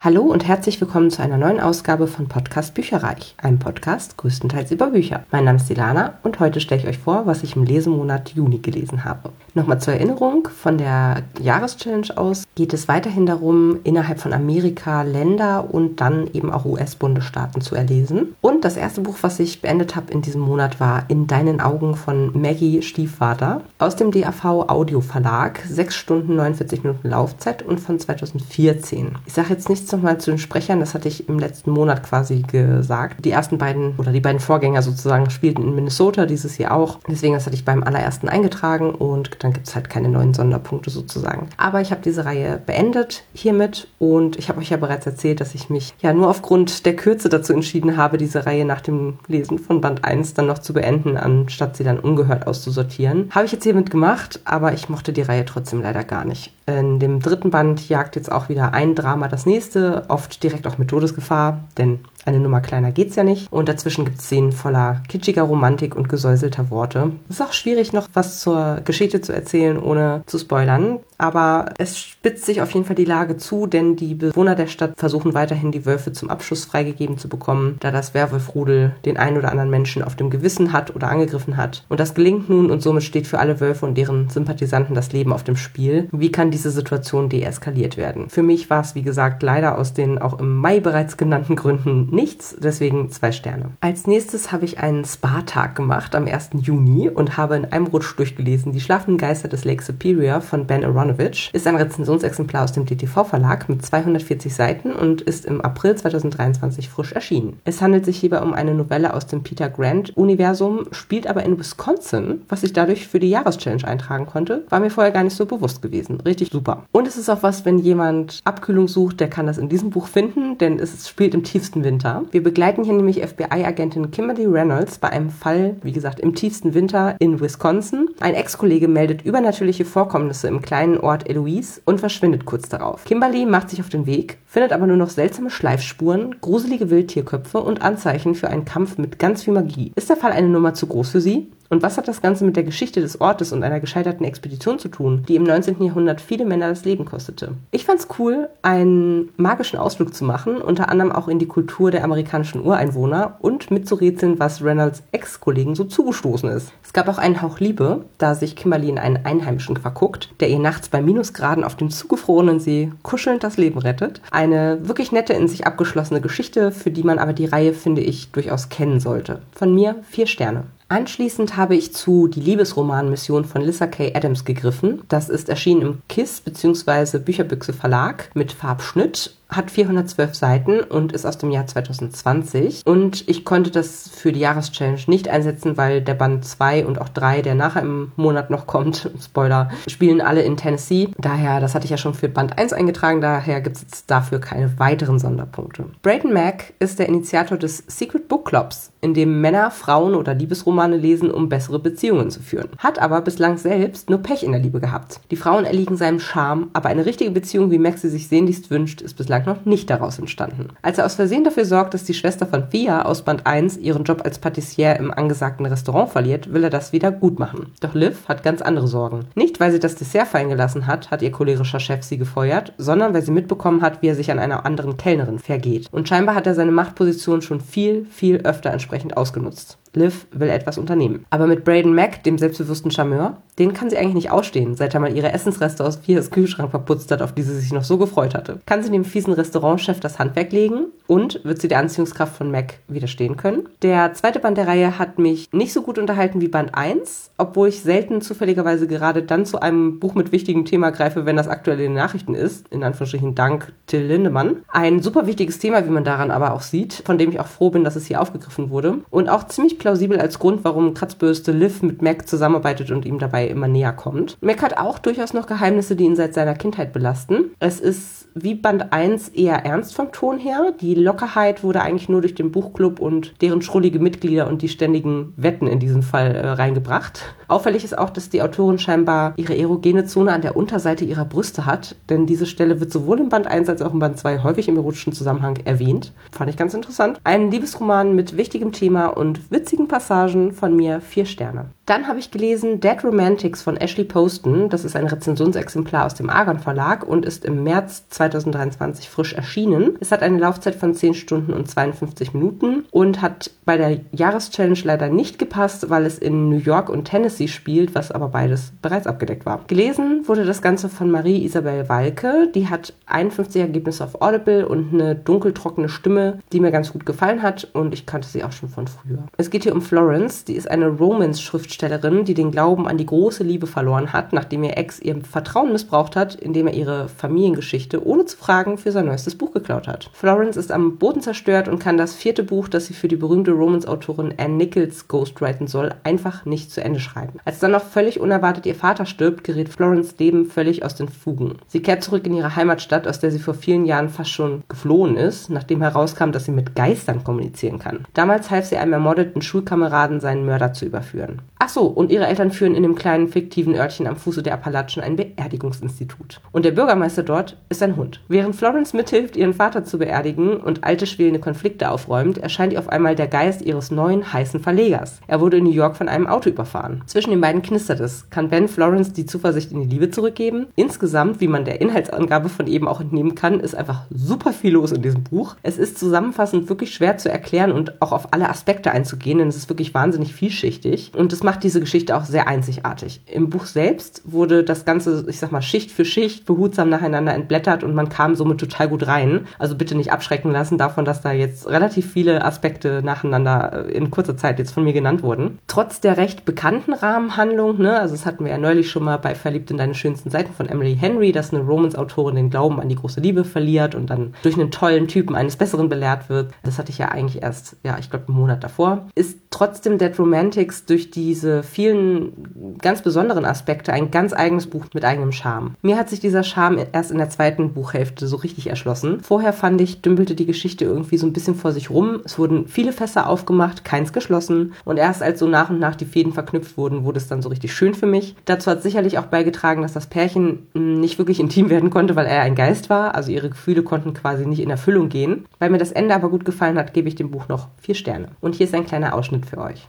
Hallo und herzlich willkommen zu einer neuen Ausgabe von Podcast Bücherreich, einem Podcast größtenteils über Bücher. Mein Name ist Ilana und heute stelle ich euch vor, was ich im Lesemonat Juni gelesen habe. Nochmal zur Erinnerung, von der Jahreschallenge aus geht es weiterhin darum, innerhalb von Amerika Länder und dann eben auch US-Bundesstaaten zu erlesen. Und das erste Buch, was ich beendet habe in diesem Monat, war In deinen Augen von Maggie Stiefvater aus dem DAV Audio Verlag. 6 Stunden 49 Minuten Laufzeit und von 2014. Ich sage jetzt nichts nochmal zu den Sprechern, das hatte ich im letzten Monat quasi gesagt. Die ersten beiden oder die beiden Vorgänger sozusagen spielten in Minnesota, dieses Jahr auch. Deswegen, das hatte ich beim allerersten eingetragen und dann gibt es halt keine neuen Sonderpunkte sozusagen. Aber ich habe diese Reihe beendet hiermit und ich habe euch ja bereits erzählt, dass ich mich ja nur aufgrund der Kürze dazu entschieden habe, diese Reihe nach dem Lesen von Band 1 dann noch zu beenden, anstatt sie dann ungehört auszusortieren. Habe ich jetzt hiermit gemacht, aber ich mochte die Reihe trotzdem leider gar nicht. In dem dritten Band jagt jetzt auch wieder ein Drama das nächste, oft direkt auch mit Todesgefahr, denn eine Nummer kleiner geht's ja nicht. Und dazwischen gibt es Szenen voller kitschiger Romantik und gesäuselter Worte. Es ist auch schwierig, noch was zur Geschichte zu erzählen, ohne zu spoilern. Aber es spitzt sich auf jeden Fall die Lage zu, denn die Bewohner der Stadt versuchen weiterhin die Wölfe zum Abschuss freigegeben zu bekommen, da das Werwolfrudel den einen oder anderen Menschen auf dem Gewissen hat oder angegriffen hat. Und das gelingt nun und somit steht für alle Wölfe und deren Sympathisanten das Leben auf dem Spiel. Wie kann diese Situation deeskaliert werden? Für mich war es, wie gesagt, leider aus den auch im Mai bereits genannten Gründen nichts, deswegen zwei Sterne. Als nächstes habe ich einen Spa-Tag gemacht am 1. Juni und habe in einem Rutsch durchgelesen Die schlafenden Geister des Lake Superior von Ben Aronovich. Ist ein Rezensionsexemplar aus dem DTV-Verlag mit 240 Seiten und ist im April 2023 frisch erschienen. Es handelt sich hierbei um eine Novelle aus dem Peter Grant-Universum, spielt aber in Wisconsin, was ich dadurch für die Jahreschallenge eintragen konnte. War mir vorher gar nicht so bewusst gewesen. Richtig super. Und es ist auch was, wenn jemand Abkühlung sucht, der kann das in diesem Buch finden, denn es spielt im tiefsten Winter. Wir begleiten hier nämlich FBI-Agentin Kimberly Reynolds bei einem Fall, wie gesagt, im tiefsten Winter in Wisconsin. Ein Ex-Kollege meldet übernatürliche Vorkommnisse im kleinen Ort Eloise und verschwindet kurz darauf. Kimberly macht sich auf den Weg, findet aber nur noch seltsame Schleifspuren, gruselige Wildtierköpfe und Anzeichen für einen Kampf mit ganz viel Magie. Ist der Fall eine Nummer zu groß für sie? Und was hat das Ganze mit der Geschichte des Ortes und einer gescheiterten Expedition zu tun, die im 19. Jahrhundert viele Männer das Leben kostete? Ich fand's cool, einen magischen Ausflug zu machen, unter anderem auch in die Kultur der amerikanischen Ureinwohner und mitzurätseln, was Reynolds Ex-Kollegen so zugestoßen ist. Es gab auch einen Hauch Liebe, da sich Kimberly in einen Einheimischen verguckt, der ihr nachts bei Minusgraden auf dem zugefrorenen See kuschelnd das Leben rettet. Eine wirklich nette, in sich abgeschlossene Geschichte, für die man aber die Reihe, finde ich, durchaus kennen sollte. Von mir vier Sterne. Anschließend habe ich zu Die Liebesroman-Mission von Lissa K. Adams gegriffen. Das ist erschienen im KISS bzw. Bücherbüchse Verlag mit Farbschnitt hat 412 Seiten und ist aus dem Jahr 2020. Und ich konnte das für die Jahreschallenge nicht einsetzen, weil der Band 2 und auch 3, der nachher im Monat noch kommt, Spoiler, spielen alle in Tennessee. Daher, das hatte ich ja schon für Band 1 eingetragen, daher gibt es jetzt dafür keine weiteren Sonderpunkte. Brayden Mack ist der Initiator des Secret Book Clubs, in dem Männer, Frauen oder Liebesromane lesen, um bessere Beziehungen zu führen. Hat aber bislang selbst nur Pech in der Liebe gehabt. Die Frauen erliegen seinem Charme, aber eine richtige Beziehung, wie Mack sie sich sehnlichst wünscht, ist bislang bislang noch nicht daraus entstanden. Als er aus Versehen dafür sorgt, dass die Schwester von Thea aus Band 1 ihren Job als Patissier im angesagten Restaurant verliert, will er das wieder gut machen. Doch Liv hat ganz andere Sorgen. Nicht, weil sie das Dessert fallen gelassen hat, hat ihr cholerischer Chef sie gefeuert, sondern weil sie mitbekommen hat, wie er sich an einer anderen Kellnerin vergeht. Und scheinbar hat er seine Machtposition schon viel, viel öfter entsprechend ausgenutzt. Liv will etwas unternehmen. Aber mit Braden Mack, dem selbstbewussten Charmeur, den kann sie eigentlich nicht ausstehen, seit er mal ihre Essensreste aus Fias Kühlschrank verputzt hat, auf die sie sich noch so gefreut hatte. Kann sie dem fiesen Restaurantchef das Handwerk legen und wird sie der Anziehungskraft von Mac widerstehen können? Der zweite Band der Reihe hat mich nicht so gut unterhalten wie Band 1, obwohl ich selten zufälligerweise gerade dann zu einem Buch mit wichtigem Thema greife, wenn das aktuell in den Nachrichten ist. In Anführungsstrichen Dank Till Lindemann. Ein super wichtiges Thema, wie man daran aber auch sieht, von dem ich auch froh bin, dass es hier aufgegriffen wurde. Und auch ziemlich plausibel als Grund, warum Kratzbürste Liv mit Mac zusammenarbeitet und ihm dabei immer näher kommt. Mac hat auch durchaus noch Geheimnisse, die ihn seit seiner Kindheit belasten. Es ist wie Band 1 eher ernst vom Ton her. Die Lockerheit wurde eigentlich nur durch den Buchclub und deren schrullige Mitglieder und die ständigen Wetten in diesem Fall äh, reingebracht. Auffällig ist auch, dass die Autorin scheinbar ihre erogene Zone an der Unterseite ihrer Brüste hat, denn diese Stelle wird sowohl im Band 1 als auch im Band 2 häufig im erotischen Zusammenhang erwähnt. Fand ich ganz interessant. Ein Liebesroman mit wichtigem Thema und Witz witzigen Passagen von mir vier Sterne. Dann habe ich gelesen Dead Romantics von Ashley Poston. Das ist ein Rezensionsexemplar aus dem Argon Verlag und ist im März 2023 frisch erschienen. Es hat eine Laufzeit von 10 Stunden und 52 Minuten und hat bei der Jahreschallenge leider nicht gepasst, weil es in New York und Tennessee spielt, was aber beides bereits abgedeckt war. Gelesen wurde das Ganze von Marie Isabel Walke. Die hat 51 Ergebnisse auf Audible und eine dunkeltrockene Stimme, die mir ganz gut gefallen hat und ich kannte sie auch schon von früher. Es geht hier um Florence, die ist eine Romance-Schriftstellerin Schriftstellerin, die den Glauben an die große Liebe verloren hat, nachdem ihr Ex ihr Vertrauen missbraucht hat, indem er ihre Familiengeschichte ohne zu fragen für sein neuestes Buch geklaut hat. Florence ist am Boden zerstört und kann das vierte Buch, das sie für die berühmte Romance-Autorin Anne Nichols ghostwriten soll, einfach nicht zu Ende schreiben. Als dann noch völlig unerwartet ihr Vater stirbt, gerät Florence Leben völlig aus den Fugen. Sie kehrt zurück in ihre Heimatstadt, aus der sie vor vielen Jahren fast schon geflohen ist, nachdem herauskam, dass sie mit Geistern kommunizieren kann. Damals half sie einem ermordeten Schulkameraden, seinen Mörder zu überführen. Ach so, und ihre Eltern führen in dem kleinen fiktiven Örtchen am Fuße der Appalachen ein Beerdigungsinstitut. Und der Bürgermeister dort ist ein Hund. Während Florence mithilft, ihren Vater zu beerdigen und alte schwelende Konflikte aufräumt, erscheint ihr auf einmal der Geist ihres neuen heißen Verlegers. Er wurde in New York von einem Auto überfahren. Zwischen den beiden knistert es. Kann Ben Florence die Zuversicht in die Liebe zurückgeben? Insgesamt, wie man der Inhaltsangabe von eben auch entnehmen kann, ist einfach super viel los in diesem Buch. Es ist zusammenfassend wirklich schwer zu erklären und auch auf alle Aspekte einzugehen, denn es ist wirklich wahnsinnig vielschichtig. Und es macht diese Geschichte auch sehr einzigartig. Im Buch selbst wurde das Ganze, ich sag mal, Schicht für Schicht behutsam nacheinander entblättert und man kam somit total gut rein. Also bitte nicht abschrecken lassen davon, dass da jetzt relativ viele Aspekte nacheinander äh, in kurzer Zeit jetzt von mir genannt wurden. Trotz der recht bekannten Rahmenhandlung, ne, also das hatten wir ja neulich schon mal bei Verliebt in deine schönsten Seiten von Emily Henry, dass eine Romance-Autorin den Glauben an die große Liebe verliert und dann durch einen tollen Typen eines Besseren belehrt wird. Das hatte ich ja eigentlich erst, ja, ich glaube, einen Monat davor. Ist trotzdem Dead Romantics durch diese diese vielen ganz besonderen Aspekte ein ganz eigenes Buch mit eigenem Charme. Mir hat sich dieser Charme erst in der zweiten Buchhälfte so richtig erschlossen. Vorher fand ich, dümpelte die Geschichte irgendwie so ein bisschen vor sich rum. Es wurden viele Fässer aufgemacht, keins geschlossen. Und erst als so nach und nach die Fäden verknüpft wurden, wurde es dann so richtig schön für mich. Dazu hat sicherlich auch beigetragen, dass das Pärchen hm, nicht wirklich intim werden konnte, weil er ein Geist war. Also ihre Gefühle konnten quasi nicht in Erfüllung gehen. Weil mir das Ende aber gut gefallen hat, gebe ich dem Buch noch vier Sterne. Und hier ist ein kleiner Ausschnitt für euch.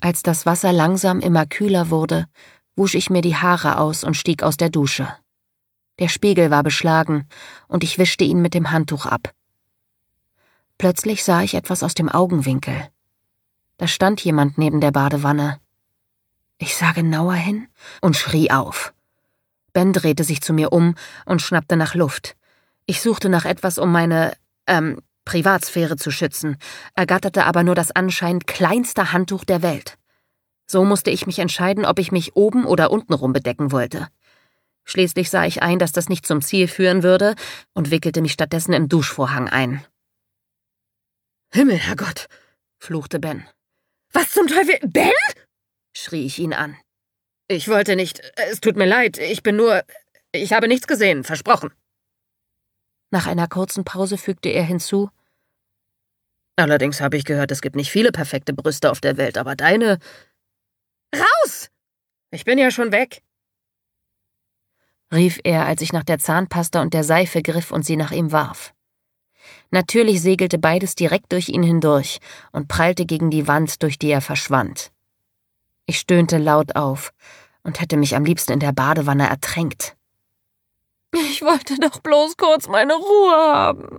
Als das Wasser langsam immer kühler wurde, wusch ich mir die Haare aus und stieg aus der Dusche. Der Spiegel war beschlagen, und ich wischte ihn mit dem Handtuch ab. Plötzlich sah ich etwas aus dem Augenwinkel. Da stand jemand neben der Badewanne. Ich sah genauer hin und schrie auf. Ben drehte sich zu mir um und schnappte nach Luft. Ich suchte nach etwas, um meine, ähm, Privatsphäre zu schützen, ergatterte aber nur das anscheinend kleinste Handtuch der Welt. So musste ich mich entscheiden, ob ich mich oben oder untenrum bedecken wollte. Schließlich sah ich ein, dass das nicht zum Ziel führen würde und wickelte mich stattdessen im Duschvorhang ein. Himmel, Herrgott, fluchte Ben. Was zum Teufel? Ben? schrie ich ihn an. Ich wollte nicht. Es tut mir leid, ich bin nur. Ich habe nichts gesehen, versprochen. Nach einer kurzen Pause fügte er hinzu Allerdings habe ich gehört, es gibt nicht viele perfekte Brüste auf der Welt, aber deine. Raus! Ich bin ja schon weg! rief er, als ich nach der Zahnpasta und der Seife griff und sie nach ihm warf. Natürlich segelte beides direkt durch ihn hindurch und prallte gegen die Wand, durch die er verschwand. Ich stöhnte laut auf und hätte mich am liebsten in der Badewanne ertränkt. Ich wollte doch bloß kurz meine Ruhe haben.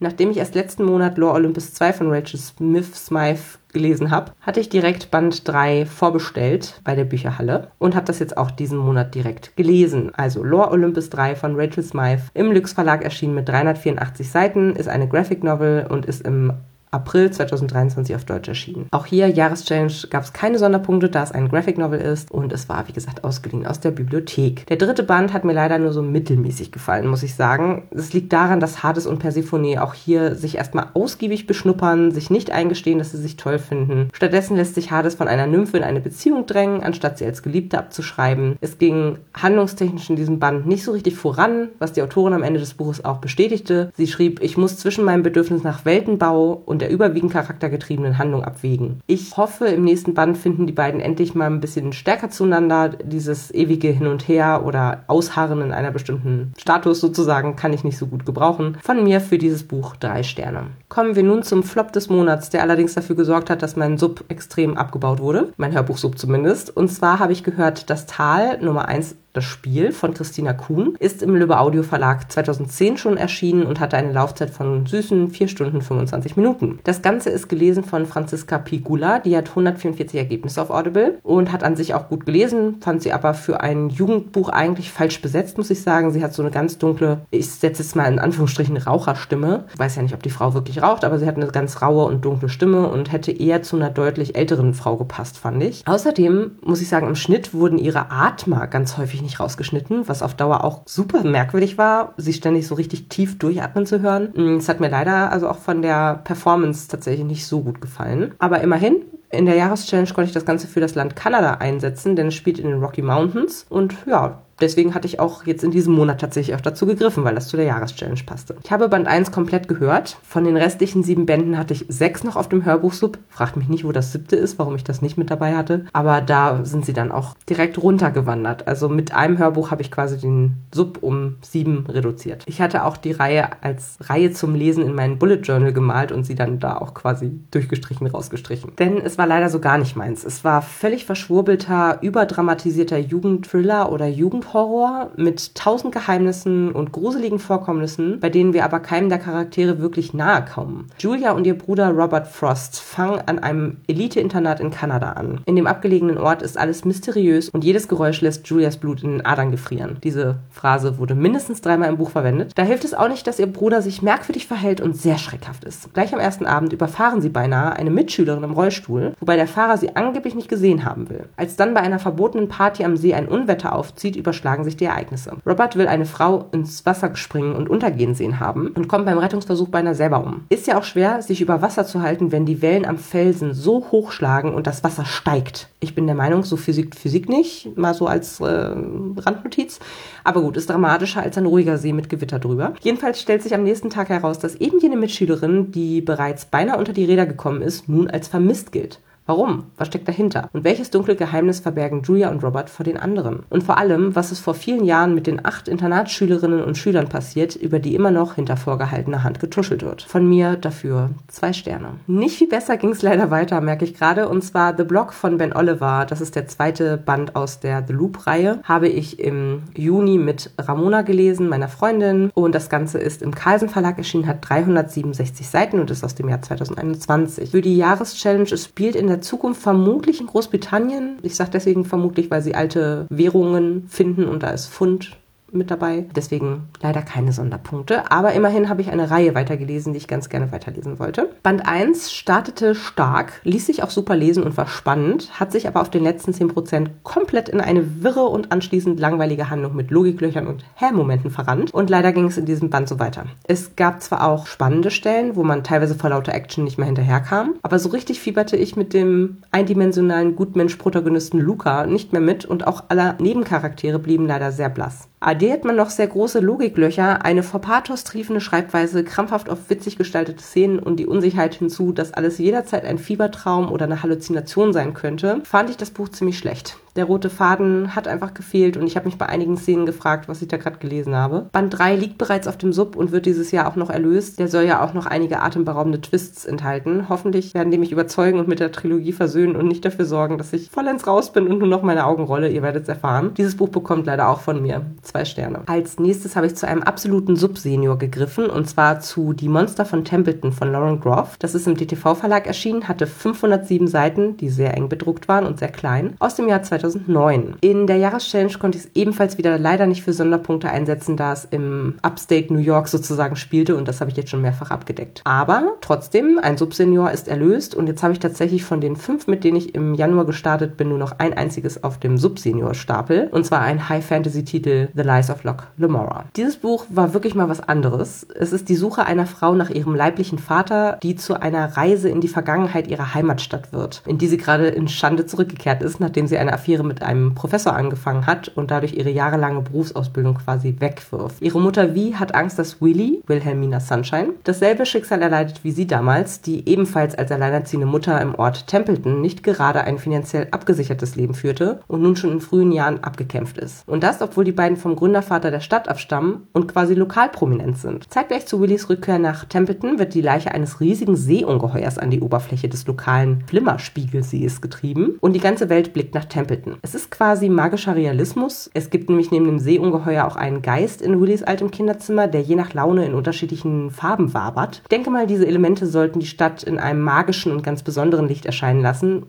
Nachdem ich erst letzten Monat Lore Olympus 2 von Rachel Smith Smythe gelesen habe, hatte ich direkt Band 3 vorbestellt bei der Bücherhalle und habe das jetzt auch diesen Monat direkt gelesen. Also Lore Olympus 3 von Rachel Smythe im Lux Verlag erschienen mit 384 Seiten, ist eine Graphic Novel und ist im April 2023 auf Deutsch erschienen. Auch hier, Jahreschallenge, gab es keine Sonderpunkte, da es ein Graphic Novel ist und es war, wie gesagt, ausgeliehen aus der Bibliothek. Der dritte Band hat mir leider nur so mittelmäßig gefallen, muss ich sagen. Es liegt daran, dass Hades und Persephone auch hier sich erstmal ausgiebig beschnuppern, sich nicht eingestehen, dass sie sich toll finden. Stattdessen lässt sich Hades von einer Nymphe in eine Beziehung drängen, anstatt sie als Geliebte abzuschreiben. Es ging handlungstechnisch in diesem Band nicht so richtig voran, was die Autorin am Ende des Buches auch bestätigte. Sie schrieb, ich muss zwischen meinem Bedürfnis nach Weltenbau und der überwiegend charaktergetriebenen Handlung abwägen. Ich hoffe, im nächsten Band finden die beiden endlich mal ein bisschen stärker zueinander. Dieses ewige Hin und Her oder Ausharren in einer bestimmten Status sozusagen kann ich nicht so gut gebrauchen. Von mir für dieses Buch drei Sterne. Kommen wir nun zum Flop des Monats, der allerdings dafür gesorgt hat, dass mein Sub extrem abgebaut wurde. Mein Hörbuchsub zumindest. Und zwar habe ich gehört, das Tal Nummer 1 das Spiel von Christina Kuhn ist im Lübbe Audio Verlag 2010 schon erschienen und hatte eine Laufzeit von süßen 4 Stunden 25 Minuten. Das Ganze ist gelesen von Franziska Pigula, die hat 144 Ergebnisse auf Audible und hat an sich auch gut gelesen, fand sie aber für ein Jugendbuch eigentlich falsch besetzt, muss ich sagen. Sie hat so eine ganz dunkle, ich setze jetzt mal in Anführungsstrichen Raucherstimme. Ich weiß ja nicht, ob die Frau wirklich raucht, aber sie hat eine ganz raue und dunkle Stimme und hätte eher zu einer deutlich älteren Frau gepasst, fand ich. Außerdem muss ich sagen, im Schnitt wurden ihre Atmer ganz häufig nicht rausgeschnitten, was auf Dauer auch super merkwürdig war, sie ständig so richtig tief durchatmen zu hören. Mm, es hat mir leider also auch von der Performance tatsächlich nicht so gut gefallen. Aber immerhin, in der Jahreschallenge konnte ich das Ganze für das Land Kanada einsetzen, denn es spielt in den Rocky Mountains. Und ja, deswegen hatte ich auch jetzt in diesem Monat tatsächlich auch dazu gegriffen, weil das zu der Jahreschallenge passte. Ich habe Band 1 komplett gehört. Von den restlichen sieben Bänden hatte ich sechs noch auf dem Hörbuchsub. Fragt mich nicht, wo das siebte ist, warum ich das nicht mit dabei hatte. Aber da sind sie dann auch direkt runtergewandert. Also mit einem Hörbuch habe ich quasi den Sub um sieben reduziert. Ich hatte auch die Reihe als Reihe zum Lesen in meinen Bullet Journal gemalt und sie dann da auch quasi durchgestrichen, rausgestrichen. Denn es war leider so gar nicht meins. Es war völlig verschwurbelter, überdramatisierter Jugendthriller oder Jugend Jugendhorror mit tausend Geheimnissen und gruseligen Vorkommnissen, bei denen wir aber keinem der Charaktere wirklich nahe kommen. Julia und ihr Bruder Robert Frost fangen an einem Elite-Internat in Kanada an. In dem abgelegenen Ort ist alles mysteriös und jedes Geräusch lässt Julias Blut in den Adern gefrieren. Diese Phrase wurde mindestens dreimal im Buch verwendet. Da hilft es auch nicht, dass ihr Bruder sich merkwürdig verhält und sehr schreckhaft ist. Gleich am ersten Abend überfahren sie beinahe eine Mitschülerin im Rollstuhl, wobei der Fahrer sie angeblich nicht gesehen haben will. Als dann bei einer verbotenen Party am See ein Unwetter aufzieht, über überschlagen sich die Ereignisse. Robert will eine Frau ins Wasser springen und untergehen sehen haben und kommt beim Rettungsversuch beinahe selber um. Ist ja auch schwer, sich über Wasser zu halten, wenn die Wellen am Felsen so hoch schlagen und das Wasser steigt. Ich bin der Meinung, so Physik Physik nicht, mal so als äh, Randnotiz. Aber gut, ist dramatischer als ein ruhiger See mit Gewitter drüber. Jedenfalls stellt sich am nächsten Tag heraus, dass eben jene Mitschülerin, die bereits beinahe unter die Räder gekommen ist, nun als vermisst gilt. Warum? Was steckt dahinter? Und welches dunkle Geheimnis verbergen Julia und Robert vor den anderen? Und vor allem, was ist vor vielen Jahren mit den acht Internatsschülerinnen und Schülern passiert, über die immer noch hinter vorgehaltener Hand getuschelt wird? Von mir dafür zwei Sterne. Nicht viel besser ging es leider weiter, merke ich gerade. Und zwar The Block von Ben Oliver. Das ist der zweite Band aus der The Loop-Reihe. Habe ich im Juni mit Ramona gelesen, meiner Freundin. Und das Ganze ist im Carlsen Verlag erschienen, hat 367 Seiten und ist aus dem Jahr 2021. Für die Jahreschallenge, es spielt in der der Zukunft vermutlich in Großbritannien. Ich sage deswegen vermutlich, weil sie alte Währungen finden und da ist Pfund mit dabei. Deswegen leider keine Sonderpunkte. Aber immerhin habe ich eine Reihe weitergelesen, die ich ganz gerne weiterlesen wollte. Band 1 startete stark, ließ sich auch super lesen und war spannend, hat sich aber auf den letzten 10% komplett in eine wirre und anschließend langweilige Handlung mit Logiklöchern und Hä-Momenten verrannt. Und leider ging es in diesem Band so weiter. Es gab zwar auch spannende Stellen, wo man teilweise vor lauter Action nicht mehr hinterherkam, aber so richtig fieberte ich mit dem eindimensionalen Gutmensch-Protagonisten Luca nicht mehr mit und auch alle Nebencharaktere blieben leider sehr blass addiert man noch sehr große Logiklöcher, eine vor Pathos triefende Schreibweise, krampfhaft auf witzig gestaltete Szenen und die Unsicherheit hinzu, dass alles jederzeit ein Fiebertraum oder eine Halluzination sein könnte, fand ich das Buch ziemlich schlecht. Der rote Faden hat einfach gefehlt und ich habe mich bei einigen Szenen gefragt, was ich da gerade gelesen habe. Band 3 liegt bereits auf dem Sub und wird dieses Jahr auch noch erlöst. Der soll ja auch noch einige atemberaubende Twists enthalten. Hoffentlich werden die mich überzeugen und mit der Trilogie versöhnen und nicht dafür sorgen, dass ich vollends raus bin und nur noch meine Augen rolle. Ihr werdet es erfahren. Dieses Buch bekommt leider auch von mir zwei Sterne. Als nächstes habe ich zu einem absoluten Sub-Senior gegriffen und zwar zu Die Monster von Templeton von Lauren Groff. Das ist im DTV-Verlag erschienen, hatte 507 Seiten, die sehr eng bedruckt waren und sehr klein, aus dem Jahr 2000 2009. In der Jahreschallenge konnte ich es ebenfalls wieder leider nicht für Sonderpunkte einsetzen, da es im Upstate New York sozusagen spielte und das habe ich jetzt schon mehrfach abgedeckt. Aber trotzdem, ein Subsenior ist erlöst und jetzt habe ich tatsächlich von den fünf, mit denen ich im Januar gestartet bin, nur noch ein einziges auf dem Subsenior-Stapel und zwar ein High-Fantasy-Titel The Lies of Locke Lamora. Dieses Buch war wirklich mal was anderes. Es ist die Suche einer Frau nach ihrem leiblichen Vater, die zu einer Reise in die Vergangenheit ihrer Heimatstadt wird, in die sie gerade in Schande zurückgekehrt ist, nachdem sie eine Affäre Papiere mit einem Professor angefangen hat und dadurch ihre jahrelange Berufsausbildung quasi wegwirft. Ihre Mutter Wie hat Angst, dass Willy, Wilhelmina Sunshine, dasselbe Schicksal erleidet wie sie damals, die ebenfalls als alleinerziehende Mutter im Ort Templeton nicht gerade ein finanziell abgesichertes Leben führte und nun schon in frühen Jahren abgekämpft ist. Und das, obwohl die beiden vom Gründervater der Stadt abstammen und quasi lokal prominent sind. Zeitgleich zu Willys Rückkehr nach Templeton wird die Leiche eines riesigen Seeungeheuers an die Oberfläche des lokalen Flimmerspiegelsees getrieben und die ganze Welt blickt nach Templeton. Es ist quasi magischer Realismus. Es gibt nämlich neben dem Seeungeheuer auch einen Geist in Willys altem Kinderzimmer, der je nach Laune in unterschiedlichen Farben wabert. Ich denke mal, diese Elemente sollten die Stadt in einem magischen und ganz besonderen Licht erscheinen lassen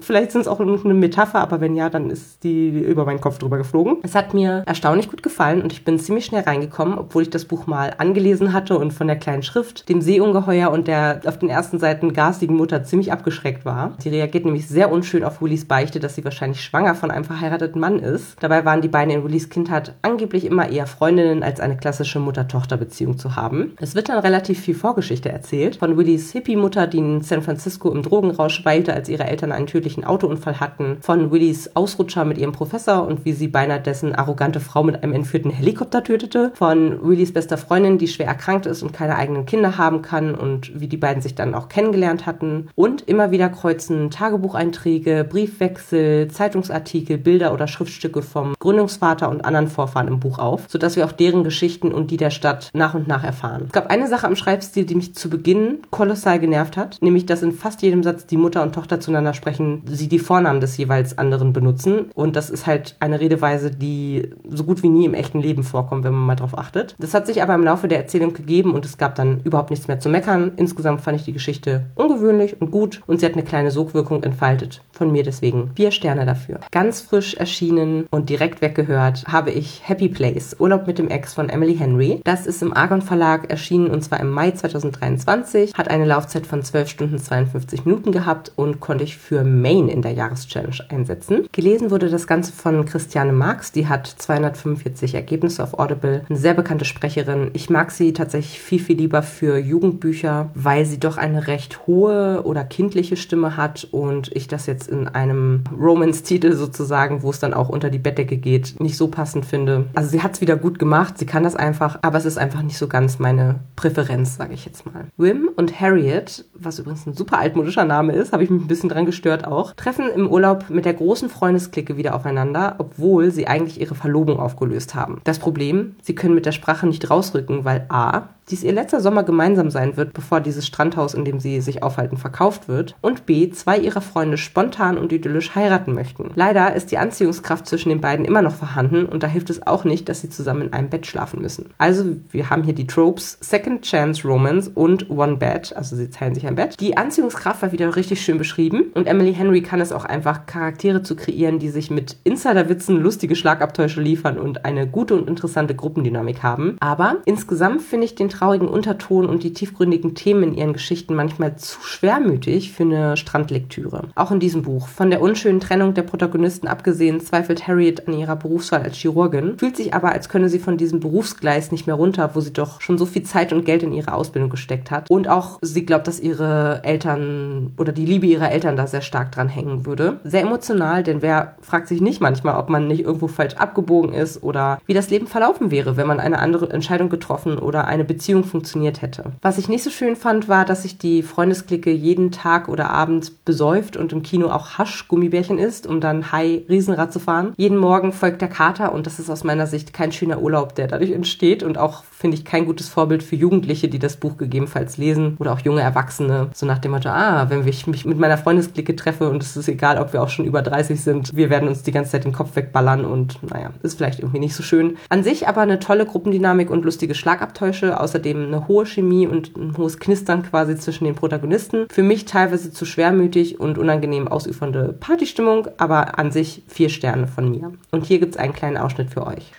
Vielleicht sind es auch eine Metapher, aber wenn ja, dann ist die über meinen Kopf drüber geflogen. Es hat mir erstaunlich gut gefallen und ich bin ziemlich schnell reingekommen, obwohl ich das Buch mal angelesen hatte und von der kleinen Schrift, dem Seeungeheuer und der auf den ersten Seiten garstigen Mutter ziemlich abgeschreckt war. Sie reagiert nämlich sehr unschön auf Willys Beichte, dass sie wahrscheinlich schwanger von einem verheirateten Mann ist. Dabei waren die beiden in Willys Kindheit angeblich immer eher Freundinnen, als eine klassische Mutter-Tochter-Beziehung zu haben. Es wird dann relativ viel Vorgeschichte erzählt von Willys Hippie-Mutter, die in San Francisco im Drogenrausch weilte, als ihre Eltern einen tödlichen Autounfall hatten, von Willys Ausrutscher mit ihrem Professor und wie sie beinahe dessen arrogante Frau mit einem entführten Helikopter tötete, von Willys bester Freundin, die schwer erkrankt ist und keine eigenen Kinder haben kann und wie die beiden sich dann auch kennengelernt hatten und immer wieder kreuzen Tagebucheinträge, Briefwechsel, Zeitungsartikel, Bilder oder Schriftstücke vom Gründungsvater und anderen Vorfahren im Buch auf, sodass wir auch deren Geschichten und die der Stadt nach und nach erfahren. Es gab eine Sache am Schreibstil, die mich zu Beginn kolossal genervt hat, nämlich dass in fast jedem Satz die Mutter und Tochter zueinander sprechen, sie die Vornamen des jeweils anderen benutzen. Und das ist halt eine Redeweise, die so gut wie nie im echten Leben vorkommt, wenn man mal drauf achtet. Das hat sich aber im Laufe der Erzählung gegeben und es gab dann überhaupt nichts mehr zu meckern. Insgesamt fand ich die Geschichte ungewöhnlich und gut und sie hat eine kleine Sogwirkung entfaltet. Von mir deswegen vier Sterne dafür. Ganz frisch erschienen und direkt weggehört habe ich Happy Place, Urlaub mit dem Ex von Emily Henry. Das ist im Argon Verlag erschienen und zwar im Mai 2023, hat eine Laufzeit von 12 Stunden 52 Minuten gehabt und konnte ich für Maine in der Jahreschallenge einsetzen. Gelesen wurde das Ganze von Christiane Marx, die hat 245 Ergebnisse auf Audible, eine sehr bekannte Sprecherin. Ich mag sie tatsächlich viel, viel lieber für Jugendbücher, weil sie doch eine recht hohe oder kindliche Stimme hat und ich das jetzt in einem Romance-Titel sozusagen, wo es dann auch unter die Bettdecke geht, nicht so passend finde. Also sie hat es wieder gut gemacht, sie kann das einfach, aber es ist einfach nicht so ganz meine Präferenz, sage ich jetzt mal. Wim und Harriet, was übrigens ein super altmodischer Name ist, habe ich mich ein bisschen dran gestört auch, treffen im Urlaub mit der großen Freundesklicke wieder aufeinander, obwohl sie eigentlich ihre Verlobung aufgelöst haben. Das Problem, sie können mit der Sprache nicht rausrücken, weil a dies ihr letzter Sommer gemeinsam sein wird, bevor dieses Strandhaus, in dem sie sich aufhalten, verkauft wird, und b. zwei ihrer Freunde spontan und idyllisch heiraten möchten. Leider ist die Anziehungskraft zwischen den beiden immer noch vorhanden und da hilft es auch nicht, dass sie zusammen in einem Bett schlafen müssen. Also wir haben hier die Tropes Second Chance Romance und One Bed, also sie teilen sich ein Bett. Die Anziehungskraft war wieder richtig schön beschrieben und Emily Henry kann es auch einfach, Charaktere zu kreieren, die sich mit Insiderwitzen lustige Schlagabtäusche liefern und eine gute und interessante Gruppendynamik haben. Aber insgesamt finde ich den traurigen Unterton und die tiefgründigen Themen in ihren Geschichten manchmal zu schwermütig für eine Strandlektüre. Auch in diesem Buch. Von der unschönen Trennung der Protagonisten abgesehen, zweifelt Harriet an ihrer Berufswahl als Chirurgin, fühlt sich aber, als könne sie von diesem Berufsgleis nicht mehr runter, wo sie doch schon so viel Zeit und Geld in ihre Ausbildung gesteckt hat. Und auch sie glaubt, dass ihre Eltern oder die Liebe ihrer Eltern da sehr stark dran hängen würde. Sehr emotional, denn wer fragt sich nicht manchmal, ob man nicht irgendwo falsch abgebogen ist oder wie das Leben verlaufen wäre, wenn man eine andere Entscheidung getroffen oder eine Beziehung Beziehung funktioniert hätte. Was ich nicht so schön fand, war, dass sich die Freundesklicke jeden Tag oder abends besäuft und im Kino auch Hasch-Gummibärchen isst, um dann High Riesenrad zu fahren. Jeden Morgen folgt der Kater und das ist aus meiner Sicht kein schöner Urlaub, der dadurch entsteht und auch finde ich kein gutes Vorbild für Jugendliche, die das Buch gegebenenfalls lesen oder auch junge Erwachsene. So nach dem Motto, ah, wenn ich mich mit meiner Freundesklicke treffe und es ist egal, ob wir auch schon über 30 sind, wir werden uns die ganze Zeit den Kopf wegballern und naja, ist vielleicht irgendwie nicht so schön. An sich aber eine tolle Gruppendynamik und lustige Schlagabtäusche, außerdem eine hohe Chemie und ein hohes Knistern quasi zwischen den Protagonisten. Für mich teilweise zu schwermütig und unangenehm ausufernde Partystimmung, aber an sich vier Sterne von mir. Und hier gibt's einen kleinen Ausschnitt für euch.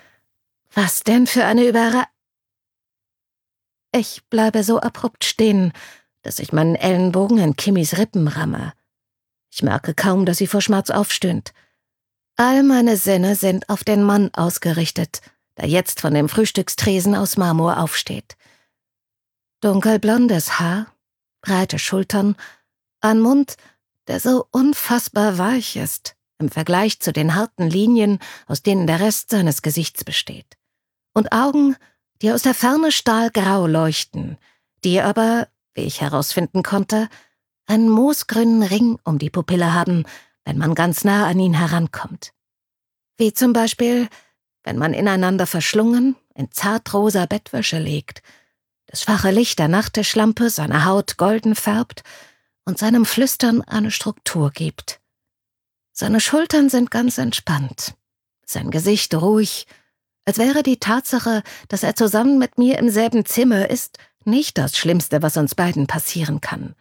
Was denn für eine Überraschung? Ich bleibe so abrupt stehen, dass ich meinen Ellenbogen in Kimmys Rippen ramme. Ich merke kaum, dass sie vor Schmerz aufstöhnt. All meine Sinne sind auf den Mann ausgerichtet, der jetzt von dem Frühstückstresen aus Marmor aufsteht. Dunkelblondes Haar, breite Schultern, ein Mund, der so unfassbar weich ist, im Vergleich zu den harten Linien, aus denen der Rest seines Gesichts besteht. Und Augen, die aus der Ferne stahlgrau leuchten, die aber, wie ich herausfinden konnte, einen moosgrünen Ring um die Pupille haben, wenn man ganz nah an ihn herankommt. Wie zum Beispiel, wenn man ineinander verschlungen in zartrosa Bettwäsche legt, das schwache Licht der Nachttischlampe seine Haut golden färbt und seinem Flüstern eine Struktur gibt. Seine Schultern sind ganz entspannt, sein Gesicht ruhig, als wäre die Tatsache, dass er zusammen mit mir im selben Zimmer ist, nicht das Schlimmste, was uns beiden passieren kann.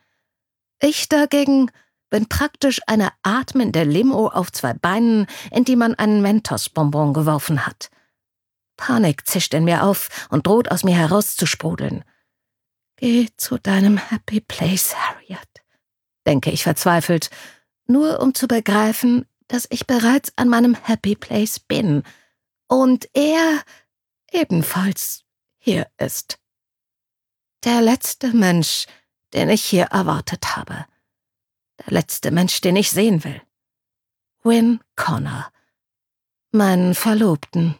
Ich dagegen bin praktisch eine atmende Limo auf zwei Beinen, in die man einen Mentos-Bonbon geworfen hat. Panik zischt in mir auf und droht aus mir herauszusprudeln. Geh zu deinem Happy Place, Harriet, denke ich verzweifelt, nur um zu begreifen, dass ich bereits an meinem Happy Place bin und er ebenfalls hier ist. Der letzte Mensch, den ich hier erwartet habe. Der letzte Mensch, den ich sehen will. Win Connor. Meinen Verlobten.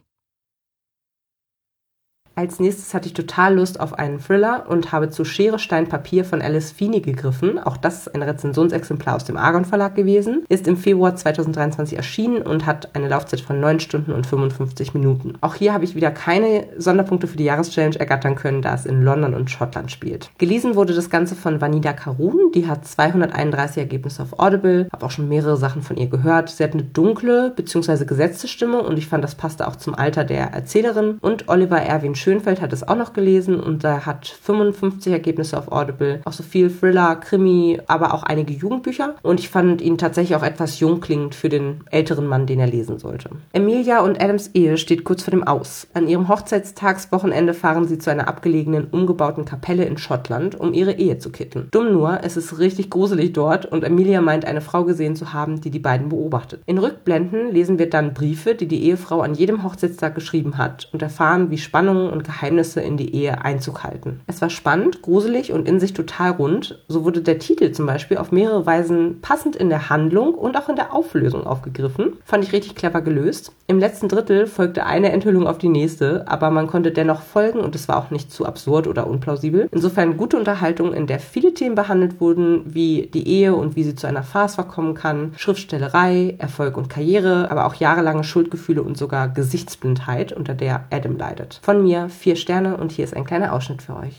Als nächstes hatte ich total Lust auf einen Thriller und habe zu Schere, Stein, Papier von Alice Feeney gegriffen. Auch das ist ein Rezensionsexemplar aus dem Argon Verlag gewesen. Ist im Februar 2023 erschienen und hat eine Laufzeit von 9 Stunden und 55 Minuten. Auch hier habe ich wieder keine Sonderpunkte für die Jahreschallenge ergattern können, da es in London und Schottland spielt. Gelesen wurde das Ganze von Vanida Karun. Die hat 231 Ergebnisse auf Audible. Habe auch schon mehrere Sachen von ihr gehört. Sie hat eine dunkle bzw. gesetzte Stimme und ich fand, das passte auch zum Alter der Erzählerin. Und Oliver Erwin Schön Schönfeld hat es auch noch gelesen und er hat 55 Ergebnisse auf Audible. Auch so viel Thriller, Krimi, aber auch einige Jugendbücher. Und ich fand ihn tatsächlich auch etwas jung klingend für den älteren Mann, den er lesen sollte. Emilia und Adams Ehe steht kurz vor dem Aus. An ihrem Hochzeitstagswochenende fahren sie zu einer abgelegenen, umgebauten Kapelle in Schottland, um ihre Ehe zu kitten. Dumm nur, es ist richtig gruselig dort und Emilia meint, eine Frau gesehen zu haben, die die beiden beobachtet. In Rückblenden lesen wir dann Briefe, die die Ehefrau an jedem Hochzeitstag geschrieben hat und erfahren, wie Spannungen und Geheimnisse in die Ehe Einzug halten. Es war spannend, gruselig und in sich total rund. So wurde der Titel zum Beispiel auf mehrere Weisen passend in der Handlung und auch in der Auflösung aufgegriffen. Fand ich richtig clever gelöst. Im letzten Drittel folgte eine Enthüllung auf die nächste, aber man konnte dennoch folgen und es war auch nicht zu absurd oder unplausibel. Insofern gute Unterhaltung, in der viele Themen behandelt wurden, wie die Ehe und wie sie zu einer Farce verkommen kann, Schriftstellerei, Erfolg und Karriere, aber auch jahrelange Schuldgefühle und sogar Gesichtsblindheit, unter der Adam leidet. Von mir vier Sterne und hier ist ein kleiner Ausschnitt für euch.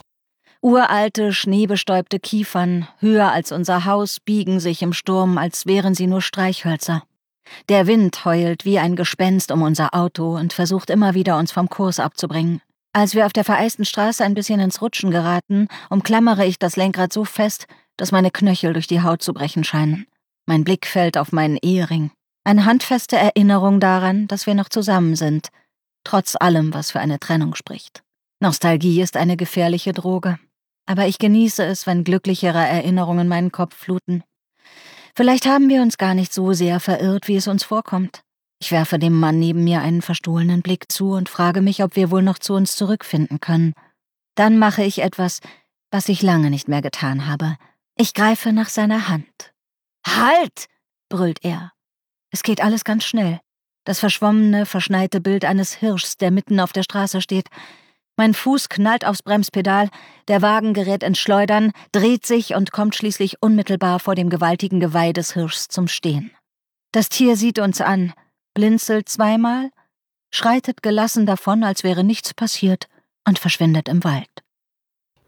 Uralte, schneebestäubte Kiefern, höher als unser Haus, biegen sich im Sturm, als wären sie nur Streichhölzer. Der Wind heult wie ein Gespenst um unser Auto und versucht immer wieder, uns vom Kurs abzubringen. Als wir auf der vereisten Straße ein bisschen ins Rutschen geraten, umklammere ich das Lenkrad so fest, dass meine Knöchel durch die Haut zu brechen scheinen. Mein Blick fällt auf meinen Ehering. Eine handfeste Erinnerung daran, dass wir noch zusammen sind, trotz allem, was für eine Trennung spricht. Nostalgie ist eine gefährliche Droge, aber ich genieße es, wenn glücklichere Erinnerungen meinen Kopf fluten. Vielleicht haben wir uns gar nicht so sehr verirrt, wie es uns vorkommt. Ich werfe dem Mann neben mir einen verstohlenen Blick zu und frage mich, ob wir wohl noch zu uns zurückfinden können. Dann mache ich etwas, was ich lange nicht mehr getan habe. Ich greife nach seiner Hand. Halt! brüllt er. Es geht alles ganz schnell. Das verschwommene, verschneite Bild eines Hirschs, der mitten auf der Straße steht. Mein Fuß knallt aufs Bremspedal, der Wagen gerät ins Schleudern, dreht sich und kommt schließlich unmittelbar vor dem gewaltigen Geweih des Hirschs zum Stehen. Das Tier sieht uns an, blinzelt zweimal, schreitet gelassen davon, als wäre nichts passiert, und verschwindet im Wald.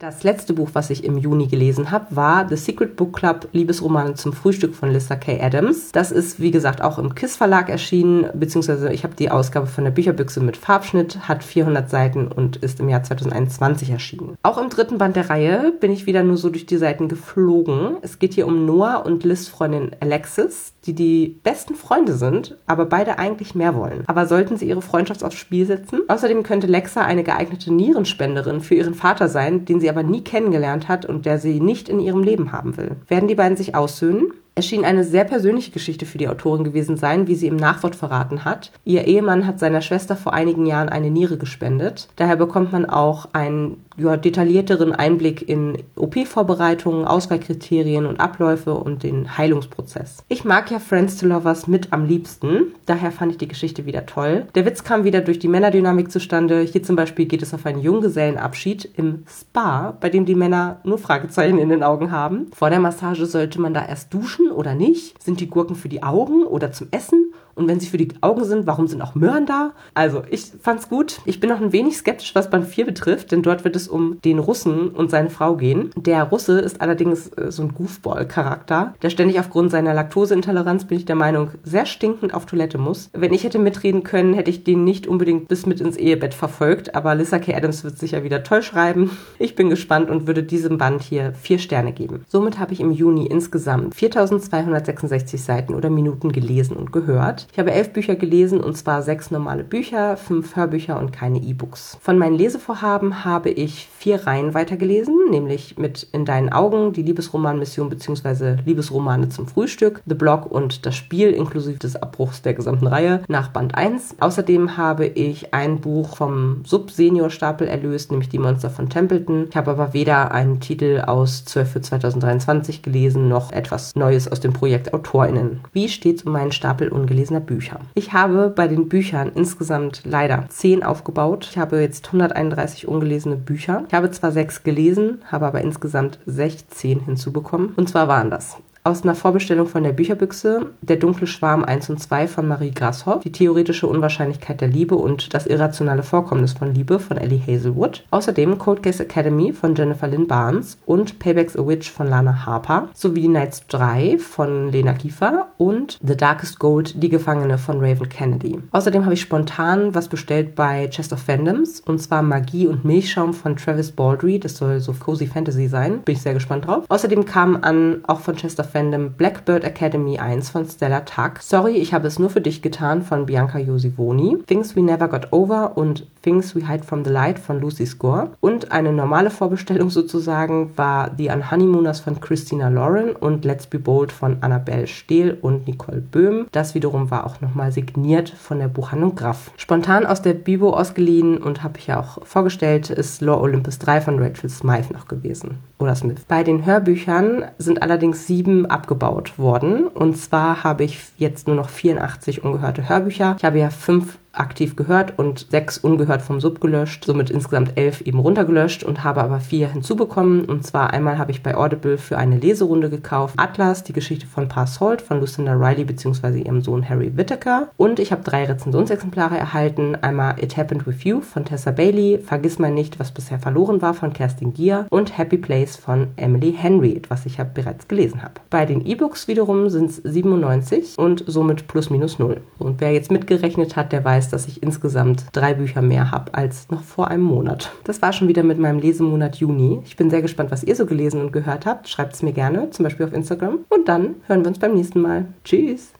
Das letzte Buch, was ich im Juni gelesen habe, war The Secret Book Club Liebesromane zum Frühstück von Lissa K. Adams. Das ist, wie gesagt, auch im KISS Verlag erschienen, beziehungsweise ich habe die Ausgabe von der Bücherbüchse mit Farbschnitt, hat 400 Seiten und ist im Jahr 2021 erschienen. Auch im dritten Band der Reihe bin ich wieder nur so durch die Seiten geflogen. Es geht hier um Noah und Liz Freundin Alexis, die die besten Freunde sind, aber beide eigentlich mehr wollen. Aber sollten sie ihre Freundschaft aufs Spiel setzen? Außerdem könnte Lexa eine geeignete Nierenspenderin für ihren Vater sein, den sie aber nie kennengelernt hat und der sie nicht in ihrem Leben haben will. Werden die beiden sich aussöhnen? Es schien eine sehr persönliche Geschichte für die Autorin gewesen sein, wie sie im Nachwort verraten hat. Ihr Ehemann hat seiner Schwester vor einigen Jahren eine Niere gespendet. Daher bekommt man auch ein ja, detaillierteren Einblick in OP-Vorbereitungen, Auswahlkriterien und Abläufe und den Heilungsprozess. Ich mag ja Friends to Lovers mit am liebsten, daher fand ich die Geschichte wieder toll. Der Witz kam wieder durch die Männerdynamik zustande. Hier zum Beispiel geht es auf einen Junggesellenabschied im Spa, bei dem die Männer nur Fragezeichen in den Augen haben. Vor der Massage sollte man da erst duschen oder nicht? Sind die Gurken für die Augen oder zum Essen? Und wenn sie für die Augen sind, warum sind auch Möhren da? Also, ich fand's gut. Ich bin noch ein wenig skeptisch, was Band 4 betrifft, denn dort wird es um den Russen und seine Frau gehen. Der Russe ist allerdings äh, so ein Goofball-Charakter, der ständig aufgrund seiner Laktoseintoleranz, bin ich der Meinung, sehr stinkend auf Toilette muss. Wenn ich hätte mitreden können, hätte ich den nicht unbedingt bis mit ins Ehebett verfolgt, aber Lissa K. Adams wird sicher wieder toll schreiben. Ich bin gespannt und würde diesem Band hier vier Sterne geben. Somit habe ich im Juni insgesamt 4266 Seiten oder Minuten gelesen und gehört. Ich habe elf Bücher gelesen und zwar sechs normale Bücher, fünf Hörbücher und keine E-Books. Von meinen Lesevorhaben habe ich vier Reihen weitergelesen, nämlich mit In deinen Augen, die Liebesromanmission bzw. Liebesromane zum Frühstück, The Blog und das Spiel inklusive des Abbruchs der gesamten Reihe nach Band 1. Außerdem habe ich ein Buch vom Sub-Senior-Stapel erlöst, nämlich Die Monster von Templeton. Ich habe aber weder einen Titel aus 12 für 2023 gelesen, noch etwas Neues aus dem Projekt AutorInnen. Wie steht's um meinen Stapel ungelesener Bücher. Ich habe bei den Büchern insgesamt leider zehn aufgebaut. Ich habe jetzt 131 ungelesene Bücher. Ich habe zwar sechs gelesen, habe aber insgesamt 16 hinzubekommen. Und zwar waren das aus einer Vorbestellung von der Bücherbüchse Der dunkle Schwarm 1 und 2 von Marie Grashoff, Die theoretische Unwahrscheinlichkeit der Liebe und das irrationale Vorkommnis von Liebe von Ellie Hazelwood. Außerdem Cold Case Academy von Jennifer Lynn Barnes und Payback's a Witch von Lana Harper sowie Die Knights 3 von Lena Kiefer und The Darkest Gold, Die Gefangene von Raven Kennedy. Außerdem habe ich spontan was bestellt bei Chest of Fandoms und zwar Magie und Milchschaum von Travis Baldry. Das soll so Cozy Fantasy sein. Bin ich sehr gespannt drauf. Außerdem kam an auch von Chest of Fandom Blackbird Academy 1 von Stella Tuck, Sorry, ich habe es nur für dich getan von Bianca Josivoni, Things We Never Got Over und Things We Hide From The Light von Lucy Score und eine normale Vorbestellung sozusagen war The Unhoneymooners von Christina Lauren und Let's Be Bold von Annabelle Stehl und Nicole Böhm. Das wiederum war auch nochmal signiert von der Buchhandlung Graff. Spontan aus der Bibo ausgeliehen und habe ich ja auch vorgestellt, ist Lore Olympus 3 von Rachel Smythe noch gewesen. Oder Smith. Bei den Hörbüchern sind allerdings sieben abgebaut worden. Und zwar habe ich jetzt nur noch 84 ungehörte Hörbücher. Ich habe ja fünf aktiv gehört und sechs ungehört vom Sub gelöscht, somit insgesamt elf eben runtergelöscht und habe aber vier hinzubekommen. Und zwar einmal habe ich bei Audible für eine Leserunde gekauft Atlas, die Geschichte von Pa Salt von Lucinda Riley bzw. ihrem Sohn Harry Whittaker. Und ich habe drei Rezensionsexemplare erhalten. Einmal It Happened With You von Tessa Bailey, Vergiss mal nicht, was bisher verloren war von Kerstin Gier und Happy Place von Emily Henry, was ich ja bereits gelesen habe. Bei den E-Books wiederum sind es 97 und somit plus minus null. Und wer jetzt mitgerechnet hat, der weiß, weiß, dass ich insgesamt drei Bücher mehr habe als noch vor einem Monat. Das war schon wieder mit meinem Lesemonat Juni. Ich bin sehr gespannt, was ihr so gelesen und gehört habt. Schreibt es mir gerne, zum Beispiel auf Instagram. Und dann hören wir uns beim nächsten Mal. Tschüss!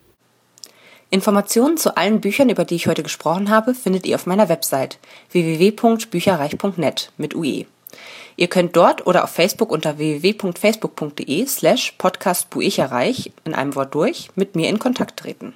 Informationen zu allen Büchern, über die ich heute gesprochen habe, findet ihr auf meiner Website www.bücherreich.net mit UE. Ihr könnt dort oder auf Facebook unter www.facebook.de slash podcastbuicherreich in einem Wort durch mit mir in Kontakt treten.